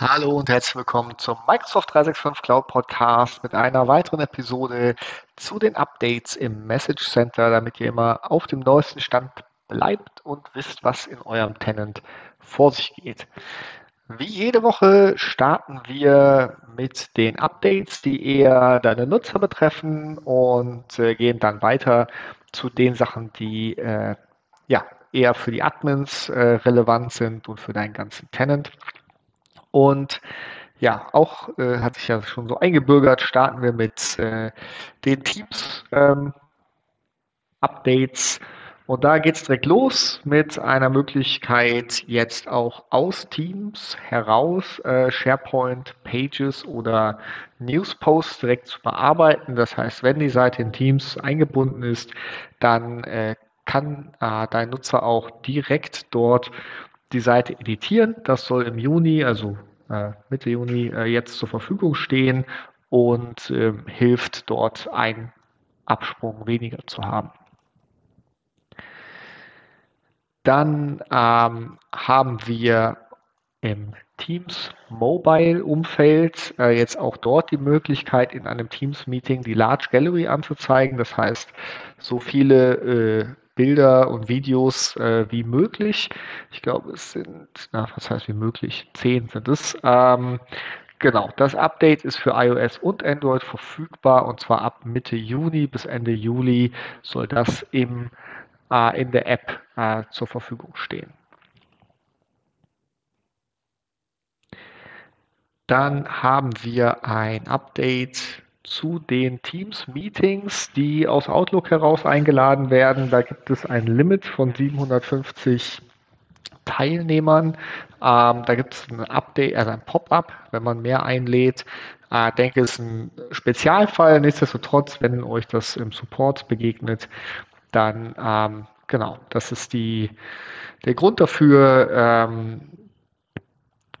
Hallo und herzlich willkommen zum Microsoft 365 Cloud Podcast mit einer weiteren Episode zu den Updates im Message Center, damit ihr immer auf dem neuesten Stand bleibt und wisst, was in eurem Tenant vor sich geht. Wie jede Woche starten wir mit den Updates, die eher deine Nutzer betreffen und äh, gehen dann weiter zu den Sachen, die äh, ja, eher für die Admins äh, relevant sind und für deinen ganzen Tenant. Und ja, auch äh, hat sich ja schon so eingebürgert, starten wir mit äh, den Teams ähm, Updates. Und da geht es direkt los mit einer Möglichkeit, jetzt auch aus Teams heraus äh, SharePoint Pages oder News Posts direkt zu bearbeiten. Das heißt, wenn die Seite in Teams eingebunden ist, dann äh, kann äh, dein Nutzer auch direkt dort die Seite editieren. Das soll im Juni, also Mitte Juni, äh, jetzt zur Verfügung stehen und ähm, hilft dort einen Absprung weniger zu haben. Dann ähm, haben wir im Teams Mobile Umfeld äh, jetzt auch dort die Möglichkeit, in einem Teams Meeting die Large Gallery anzuzeigen. Das heißt, so viele äh, Bilder und Videos äh, wie möglich. Ich glaube, es sind, na, was heißt wie möglich? Zehn sind es. Ähm, genau, das Update ist für iOS und Android verfügbar und zwar ab Mitte Juni bis Ende Juli soll das im äh, in der App äh, zur Verfügung stehen. Dann haben wir ein Update zu den Teams-Meetings, die aus Outlook heraus eingeladen werden. Da gibt es ein Limit von 750 Teilnehmern. Ähm, da gibt es ein Update, also ein Pop-up, wenn man mehr einlädt. Ich äh, denke, es ist ein Spezialfall. Nichtsdestotrotz, wenn euch das im Support begegnet, dann ähm, genau, das ist die, der Grund dafür. Ähm,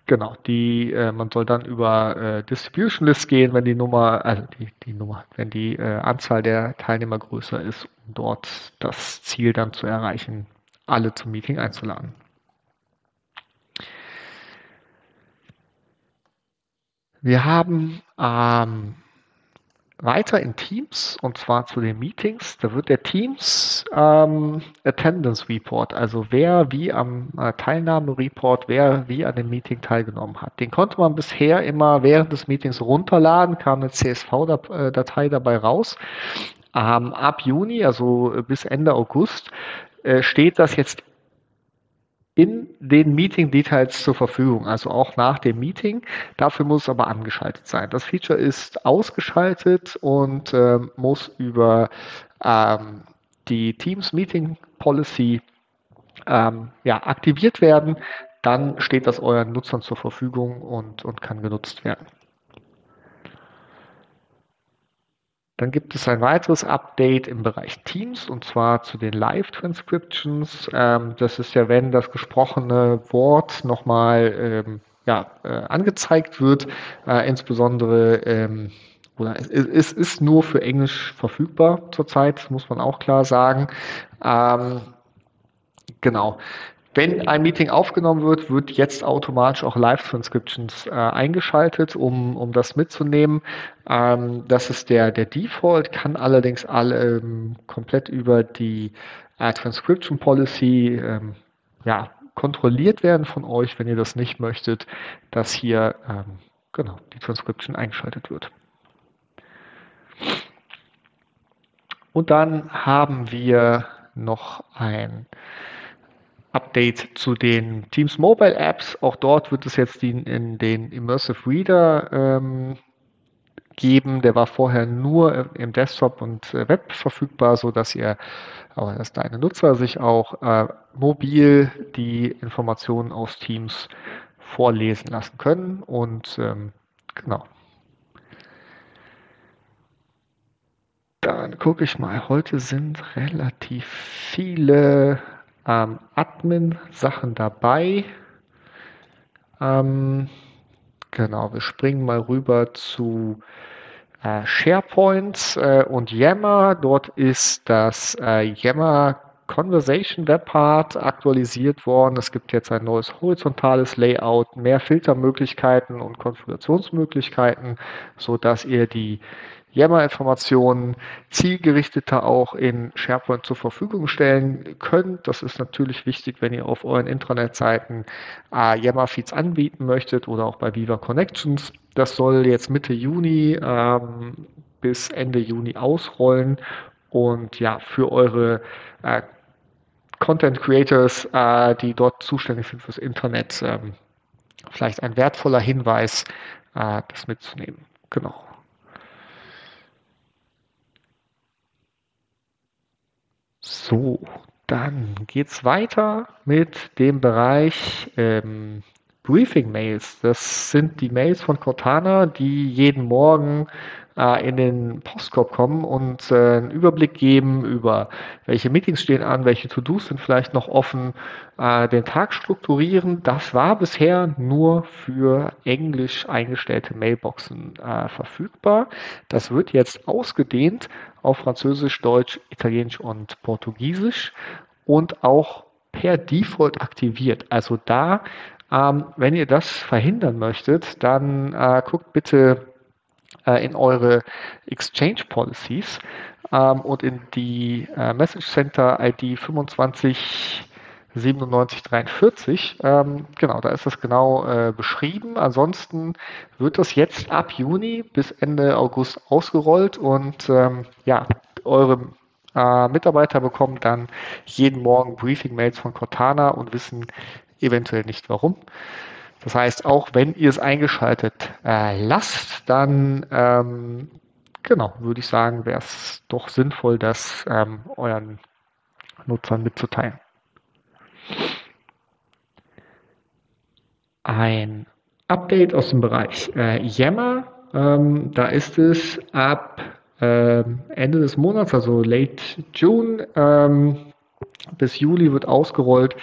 genau, die, äh, man soll dann über äh, Distribution List gehen, wenn die Nummer, also die, die Nummer, wenn die äh, Anzahl der Teilnehmer größer ist, um dort das Ziel dann zu erreichen, alle zum Meeting einzuladen. Wir haben ähm, weiter in Teams und zwar zu den Meetings. Da wird der Teams ähm, Attendance Report, also wer wie am äh, Teilnahmereport, wer wie an dem Meeting teilgenommen hat. Den konnte man bisher immer während des Meetings runterladen, kam eine CSV-Datei dabei raus. Ähm, ab Juni, also bis Ende August, äh, steht das jetzt in den Meeting Details zur Verfügung, also auch nach dem Meeting. Dafür muss es aber angeschaltet sein. Das Feature ist ausgeschaltet und äh, muss über ähm, die Teams Meeting Policy ähm, ja, aktiviert werden. Dann steht das euren Nutzern zur Verfügung und, und kann genutzt werden. Dann gibt es ein weiteres Update im Bereich Teams und zwar zu den Live-Transcriptions. Ähm, das ist ja, wenn das gesprochene Wort nochmal ähm, ja, äh, angezeigt wird, äh, insbesondere ähm, oder es, ist nur für Englisch verfügbar zurzeit, muss man auch klar sagen. Genau. Wenn ein Meeting aufgenommen wird, wird jetzt automatisch auch Live-Transcriptions äh, eingeschaltet, um, um das mitzunehmen. Ähm, das ist der, der Default, kann allerdings alle ähm, komplett über die äh, Transcription Policy ähm, ja, kontrolliert werden von euch, wenn ihr das nicht möchtet, dass hier ähm, genau, die Transcription eingeschaltet wird. Und dann haben wir noch ein Update zu den Teams Mobile Apps. Auch dort wird es jetzt die, in den Immersive Reader ähm, geben. Der war vorher nur im Desktop und äh, Web verfügbar, so dass ihr, aber dass deine Nutzer sich auch äh, mobil die Informationen aus Teams vorlesen lassen können. Und ähm, genau. Dann gucke ich mal. Heute sind relativ viele ähm, Admin-Sachen dabei. Ähm, genau, wir springen mal rüber zu äh, SharePoint äh, und Yammer. Dort ist das äh, Yammer Conversation Webpart aktualisiert worden. Es gibt jetzt ein neues horizontales Layout, mehr Filtermöglichkeiten und Konfigurationsmöglichkeiten, so dass ihr die Yammer-Informationen zielgerichteter auch in SharePoint zur Verfügung stellen könnt. Das ist natürlich wichtig, wenn ihr auf euren Intranet-Seiten äh, Yammer-Feeds anbieten möchtet oder auch bei Viva Connections. Das soll jetzt Mitte Juni ähm, bis Ende Juni ausrollen und ja, für eure äh, Content Creators, äh, die dort zuständig sind fürs Internet, ähm, vielleicht ein wertvoller Hinweis, äh, das mitzunehmen. Genau. So, dann geht's weiter mit dem Bereich ähm, Briefing-Mails. Das sind die Mails von Cortana, die jeden Morgen äh, in den Postkorb kommen und äh, einen Überblick geben über welche Meetings stehen an, welche To-Dos sind vielleicht noch offen, äh, den Tag strukturieren. Das war bisher nur für englisch eingestellte Mailboxen äh, verfügbar. Das wird jetzt ausgedehnt auf Französisch, Deutsch, Italienisch und Portugiesisch und auch per Default aktiviert. Also da ähm, wenn ihr das verhindern möchtet, dann äh, guckt bitte äh, in eure Exchange Policies ähm, und in die äh, Message Center ID 25 9743. Ähm, genau, da ist das genau äh, beschrieben. Ansonsten wird das jetzt ab Juni bis Ende August ausgerollt und ähm, ja, eure äh, Mitarbeiter bekommen dann jeden Morgen Briefing-Mails von Cortana und wissen eventuell nicht warum. Das heißt, auch wenn ihr es eingeschaltet äh, lasst, dann ähm, genau, würde ich sagen, wäre es doch sinnvoll, das ähm, euren Nutzern mitzuteilen. Ein Update aus dem Bereich äh, Yammer. Ähm, da ist es ab äh, Ende des Monats, also late June ähm, bis Juli wird ausgerollt,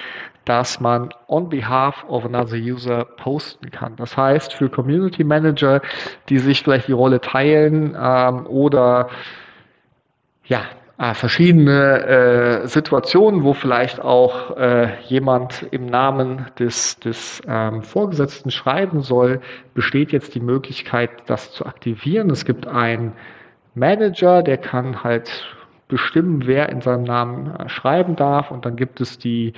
dass man on behalf of another user posten kann. Das heißt, für Community Manager, die sich vielleicht die Rolle teilen ähm, oder ja, äh, verschiedene äh, Situationen, wo vielleicht auch äh, jemand im Namen des, des ähm, Vorgesetzten schreiben soll, besteht jetzt die Möglichkeit, das zu aktivieren. Es gibt einen Manager, der kann halt bestimmen, wer in seinem Namen äh, schreiben darf. Und dann gibt es die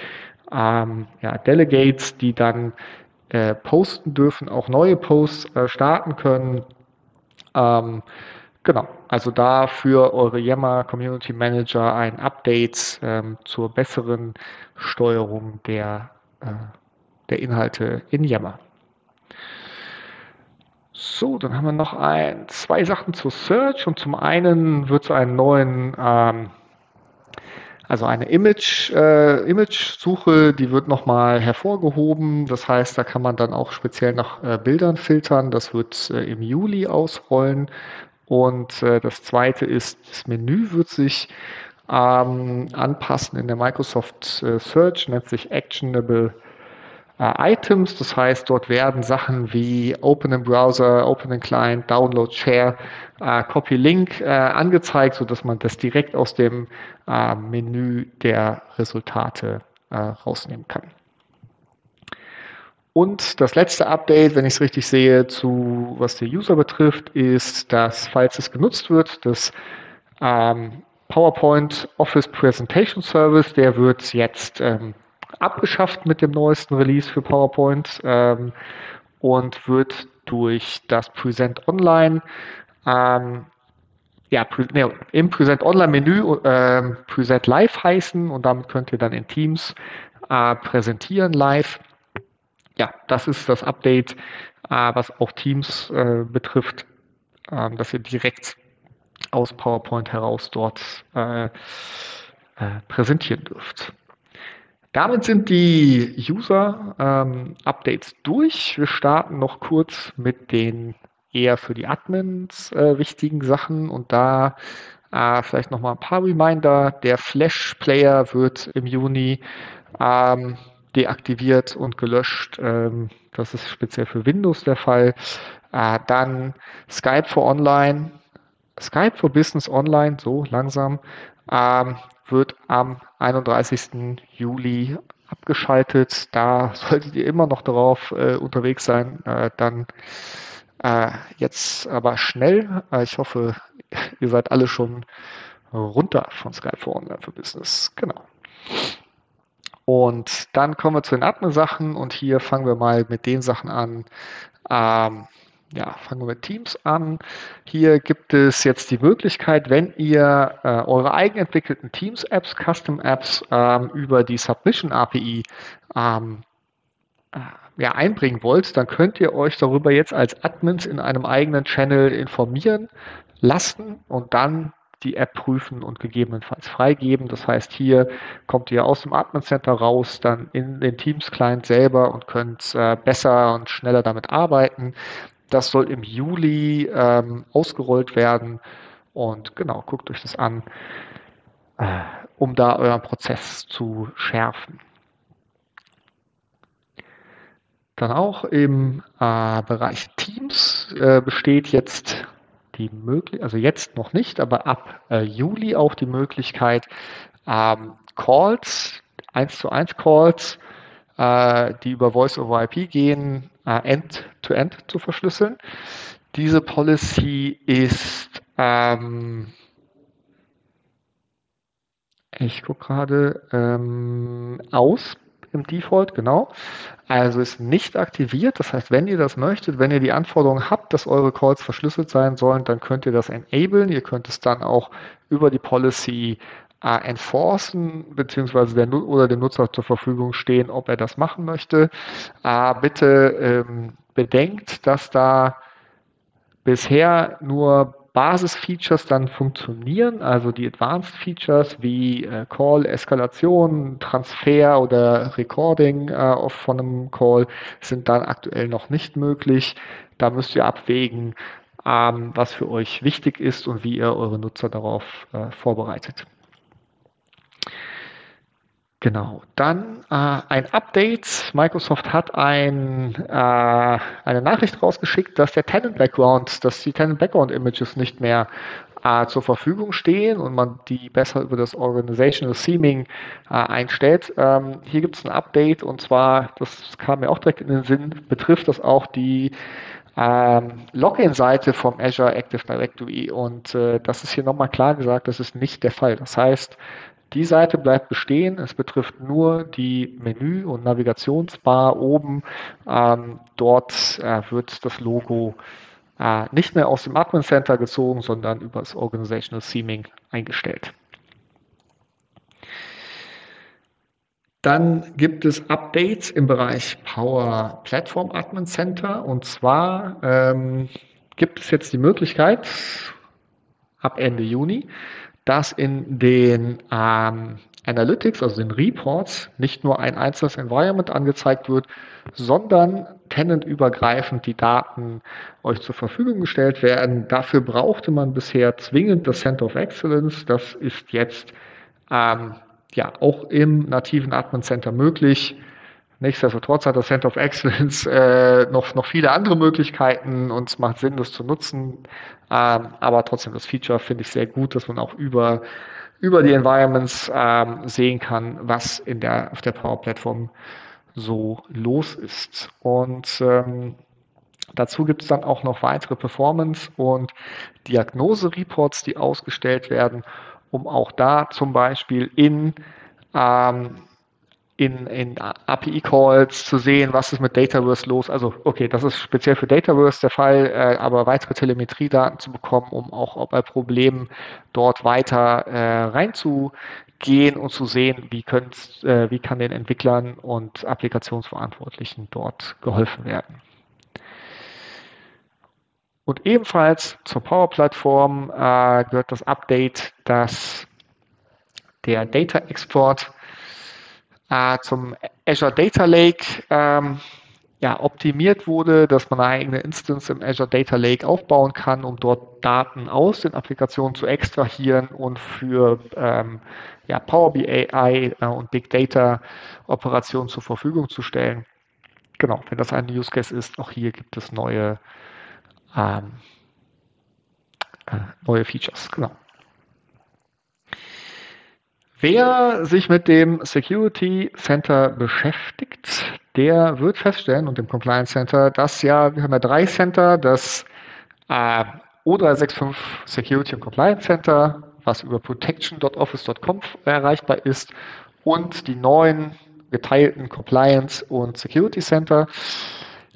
ähm, ja, Delegates, die dann äh, posten dürfen, auch neue Posts äh, starten können. Ähm, genau, also da für eure Yammer Community Manager ein Update ähm, zur besseren Steuerung der, äh, der Inhalte in Yammer. So, dann haben wir noch ein, zwei Sachen zur Search und zum einen wird es einen neuen ähm, also eine Image, äh, Image-Suche, die wird nochmal hervorgehoben. Das heißt, da kann man dann auch speziell nach äh, Bildern filtern. Das wird äh, im Juli ausrollen. Und äh, das zweite ist, das Menü wird sich ähm, anpassen in der Microsoft äh, Search, nennt sich Actionable äh, Items. Das heißt, dort werden Sachen wie Open in Browser, Open in Client, Download, Share, äh, Copy Link äh, angezeigt, so dass man das direkt aus dem äh, Menü der Resultate äh, rausnehmen kann. Und das letzte Update, wenn ich es richtig sehe, zu was der User betrifft, ist, dass, falls es genutzt wird, das ähm, PowerPoint Office Presentation Service, der wird jetzt ähm, abgeschafft mit dem neuesten Release für PowerPoint ähm, und wird durch das Present Online ähm, ja, ne, im Present Online Menü äh, Present Live heißen und damit könnt ihr dann in Teams äh, präsentieren live. Ja, das ist das Update, äh, was auch Teams äh, betrifft, ähm, dass ihr direkt aus PowerPoint heraus dort äh, äh, präsentieren dürft. Damit sind die User-Updates ähm, durch. Wir starten noch kurz mit den eher für die Admins äh, wichtigen Sachen und da äh, vielleicht noch mal ein paar Reminder. Der Flash-Player wird im Juni ähm, deaktiviert und gelöscht. Ähm, das ist speziell für Windows der Fall. Äh, dann Skype for Online, Skype for Business Online, so langsam, ähm, wird am 31. Juli abgeschaltet. Da solltet ihr immer noch darauf äh, unterwegs sein. Äh, dann äh, jetzt aber schnell. Äh, ich hoffe, ihr seid alle schon runter von Skype for Online for Business. Genau. Und dann kommen wir zu den Admin-Sachen und hier fangen wir mal mit den Sachen an. Ähm, ja, fangen wir mit Teams an. Hier gibt es jetzt die Möglichkeit, wenn ihr äh, eure eigenentwickelten Teams-Apps, Custom-Apps ähm, über die Submission-API ähm, äh, ja, einbringen wollt, dann könnt ihr euch darüber jetzt als Admins in einem eigenen Channel informieren lassen und dann die App prüfen und gegebenenfalls freigeben. Das heißt, hier kommt ihr aus dem Admin Center raus, dann in den Teams Client selber und könnt äh, besser und schneller damit arbeiten. Das soll im Juli ähm, ausgerollt werden und genau, guckt euch das an, äh, um da euren Prozess zu schärfen. Dann auch im äh, Bereich Teams äh, besteht jetzt die Möglichkeit, also jetzt noch nicht, aber ab äh, Juli auch die Möglichkeit, ähm, Calls, 1 zu 1 Calls, die über Voice over IP gehen, äh, end-to-end -end zu verschlüsseln. Diese Policy ist, ähm, ich gucke gerade, ähm, aus im Default, genau. Also ist nicht aktiviert. Das heißt, wenn ihr das möchtet, wenn ihr die Anforderung habt, dass eure Calls verschlüsselt sein sollen, dann könnt ihr das enablen. Ihr könnt es dann auch über die Policy äh, enforcen, beziehungsweise der, oder dem Nutzer zur Verfügung stehen, ob er das machen möchte. Äh, bitte ähm, bedenkt, dass da bisher nur Basisfeatures dann funktionieren, also die Advanced Features wie äh, Call, Eskalation, Transfer oder Recording äh, von einem Call sind dann aktuell noch nicht möglich. Da müsst ihr abwägen, ähm, was für euch wichtig ist und wie ihr eure Nutzer darauf äh, vorbereitet. Genau, dann äh, ein Update. Microsoft hat ein, äh, eine Nachricht rausgeschickt, dass der Tenant Background, dass die Tenant Background Images nicht mehr äh, zur Verfügung stehen und man die besser über das Organizational Theming äh, einstellt. Ähm, hier gibt es ein Update und zwar, das kam mir auch direkt in den Sinn, betrifft das auch die ähm, Login-Seite vom Azure Active Directory und äh, das ist hier nochmal klar gesagt, das ist nicht der Fall. Das heißt, die Seite bleibt bestehen. Es betrifft nur die Menü- und Navigationsbar oben. Ähm, dort äh, wird das Logo äh, nicht mehr aus dem Admin Center gezogen, sondern über das Organizational Theming eingestellt. Dann gibt es Updates im Bereich Power Platform Admin Center. Und zwar ähm, gibt es jetzt die Möglichkeit, ab Ende Juni, dass in den ähm, Analytics, also den Reports, nicht nur ein einzelnes Environment angezeigt wird, sondern tenantübergreifend die Daten euch zur Verfügung gestellt werden. Dafür brauchte man bisher zwingend das Center of Excellence. Das ist jetzt ähm, ja auch im nativen Admin Center möglich. Nichtsdestotrotz hat das Center of Excellence äh, noch, noch viele andere Möglichkeiten und es macht Sinn, das zu nutzen. Ähm, aber trotzdem, das Feature finde ich sehr gut, dass man auch über, über die Environments ähm, sehen kann, was in der, auf der Power-Plattform so los ist. Und ähm, dazu gibt es dann auch noch weitere Performance- und Diagnose-Reports, die ausgestellt werden, um auch da zum Beispiel in ähm, in, in API-Calls zu sehen, was ist mit Dataverse los. Also, okay, das ist speziell für Dataverse der Fall, äh, aber weitere Telemetriedaten zu bekommen, um auch bei Problemen dort weiter äh, reinzugehen und zu sehen, wie, äh, wie kann den Entwicklern und Applikationsverantwortlichen dort geholfen werden. Und ebenfalls zur Power-Plattform äh, gehört das Update, dass der Data Export äh, zum Azure Data Lake ähm, ja, optimiert wurde, dass man eine eigene Instance im Azure Data Lake aufbauen kann, um dort Daten aus den Applikationen zu extrahieren und für ähm, ja, Power BI äh, und Big Data Operationen zur Verfügung zu stellen. Genau, wenn das ein Use Case ist, auch hier gibt es neue, ähm, äh, neue Features. Genau. Wer sich mit dem Security Center beschäftigt, der wird feststellen und dem Compliance Center, dass ja, wir haben ja drei Center, das äh, O365 Security und Compliance Center, was über protection.office.com erreichbar ist und die neuen geteilten Compliance und Security Center.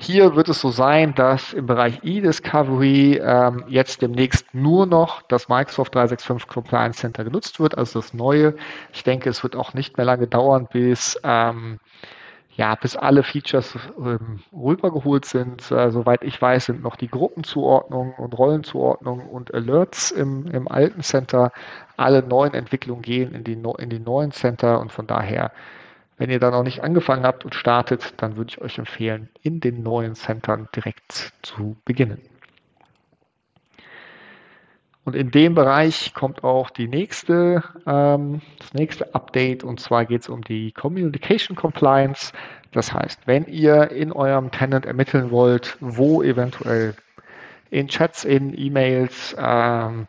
Hier wird es so sein, dass im Bereich E-Discovery ähm, jetzt demnächst nur noch das Microsoft 365 Compliance Center genutzt wird, also das neue. Ich denke, es wird auch nicht mehr lange dauern, bis ähm, ja, bis alle Features ähm, rübergeholt sind. Äh, soweit ich weiß, sind noch die Gruppenzuordnung und Rollenzuordnung und Alerts im, im alten Center. Alle neuen Entwicklungen gehen in die, in die neuen Center und von daher wenn ihr da noch nicht angefangen habt und startet, dann würde ich euch empfehlen, in den neuen Centern direkt zu beginnen. Und in dem Bereich kommt auch die nächste, ähm, das nächste Update und zwar geht es um die Communication Compliance. Das heißt, wenn ihr in eurem Tenant ermitteln wollt, wo eventuell in Chats, in E-Mails ähm,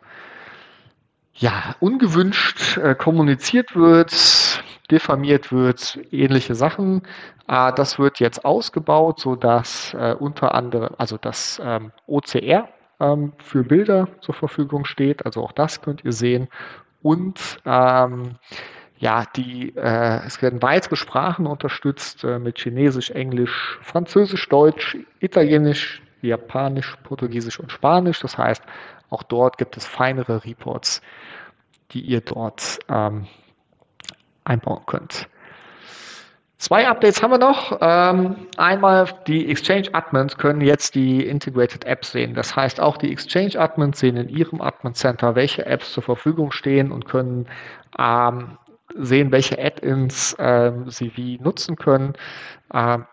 ja, ungewünscht äh, kommuniziert wird, diffamiert wird, ähnliche Sachen. Äh, das wird jetzt ausgebaut, sodass äh, unter anderem, also das ähm, OCR ähm, für Bilder zur Verfügung steht, also auch das könnt ihr sehen. Und ähm, ja, die, äh, es werden weitere Sprachen unterstützt äh, mit Chinesisch, Englisch, Französisch, Deutsch, Italienisch, Japanisch, Portugiesisch und Spanisch. Das heißt, auch dort gibt es feinere Reports, die ihr dort ähm, einbauen könnt. Zwei Updates haben wir noch. Ähm, einmal die Exchange Admins können jetzt die Integrated Apps sehen. Das heißt, auch die Exchange Admins sehen in ihrem Admin Center, welche Apps zur Verfügung stehen und können ähm, sehen, welche Add-ins ähm, sie wie nutzen können.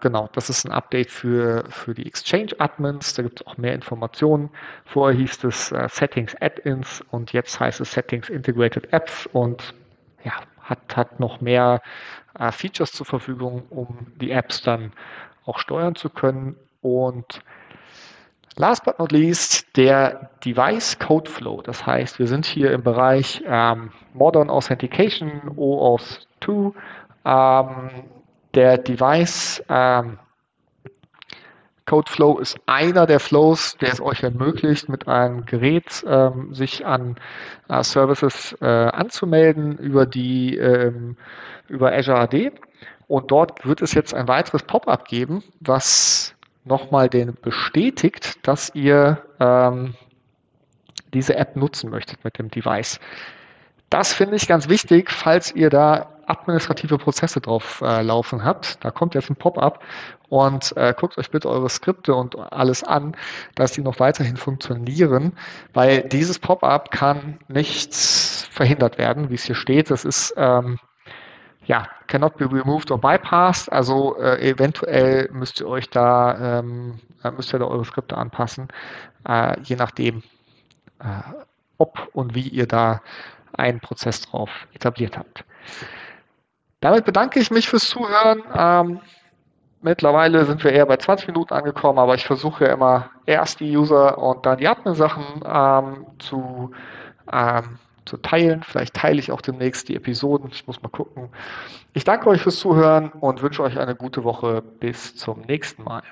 Genau, das ist ein Update für, für die Exchange Admins. Da gibt es auch mehr Informationen. Vorher hieß es äh, Settings Add-ins und jetzt heißt es Settings Integrated Apps und ja, hat, hat noch mehr äh, Features zur Verfügung, um die Apps dann auch steuern zu können. Und last but not least, der Device Code Flow. Das heißt, wir sind hier im Bereich ähm, Modern Authentication, OAuth 2. Ähm, der Device ähm, Codeflow ist einer der Flows, der es euch ermöglicht, mit einem Gerät ähm, sich an äh, Services äh, anzumelden über die ähm, über Azure AD. Und dort wird es jetzt ein weiteres Pop-up geben, was nochmal den bestätigt, dass ihr ähm, diese App nutzen möchtet mit dem Device. Das finde ich ganz wichtig, falls ihr da administrative Prozesse drauf äh, laufen habt. Da kommt jetzt ein Pop-up und äh, guckt euch bitte eure Skripte und alles an, dass die noch weiterhin funktionieren, weil dieses Pop-up kann nicht verhindert werden, wie es hier steht. Das ist ähm, ja, cannot be removed or bypassed. Also äh, eventuell müsst ihr euch da, ähm, äh, müsst ihr da eure Skripte anpassen, äh, je nachdem, äh, ob und wie ihr da einen Prozess drauf etabliert habt. Damit bedanke ich mich fürs Zuhören. Ähm, mittlerweile sind wir eher bei 20 Minuten angekommen, aber ich versuche ja immer erst die User und dann die Admin-Sachen ähm, zu, ähm, zu teilen. Vielleicht teile ich auch demnächst die Episoden. Ich muss mal gucken. Ich danke euch fürs Zuhören und wünsche euch eine gute Woche. Bis zum nächsten Mal.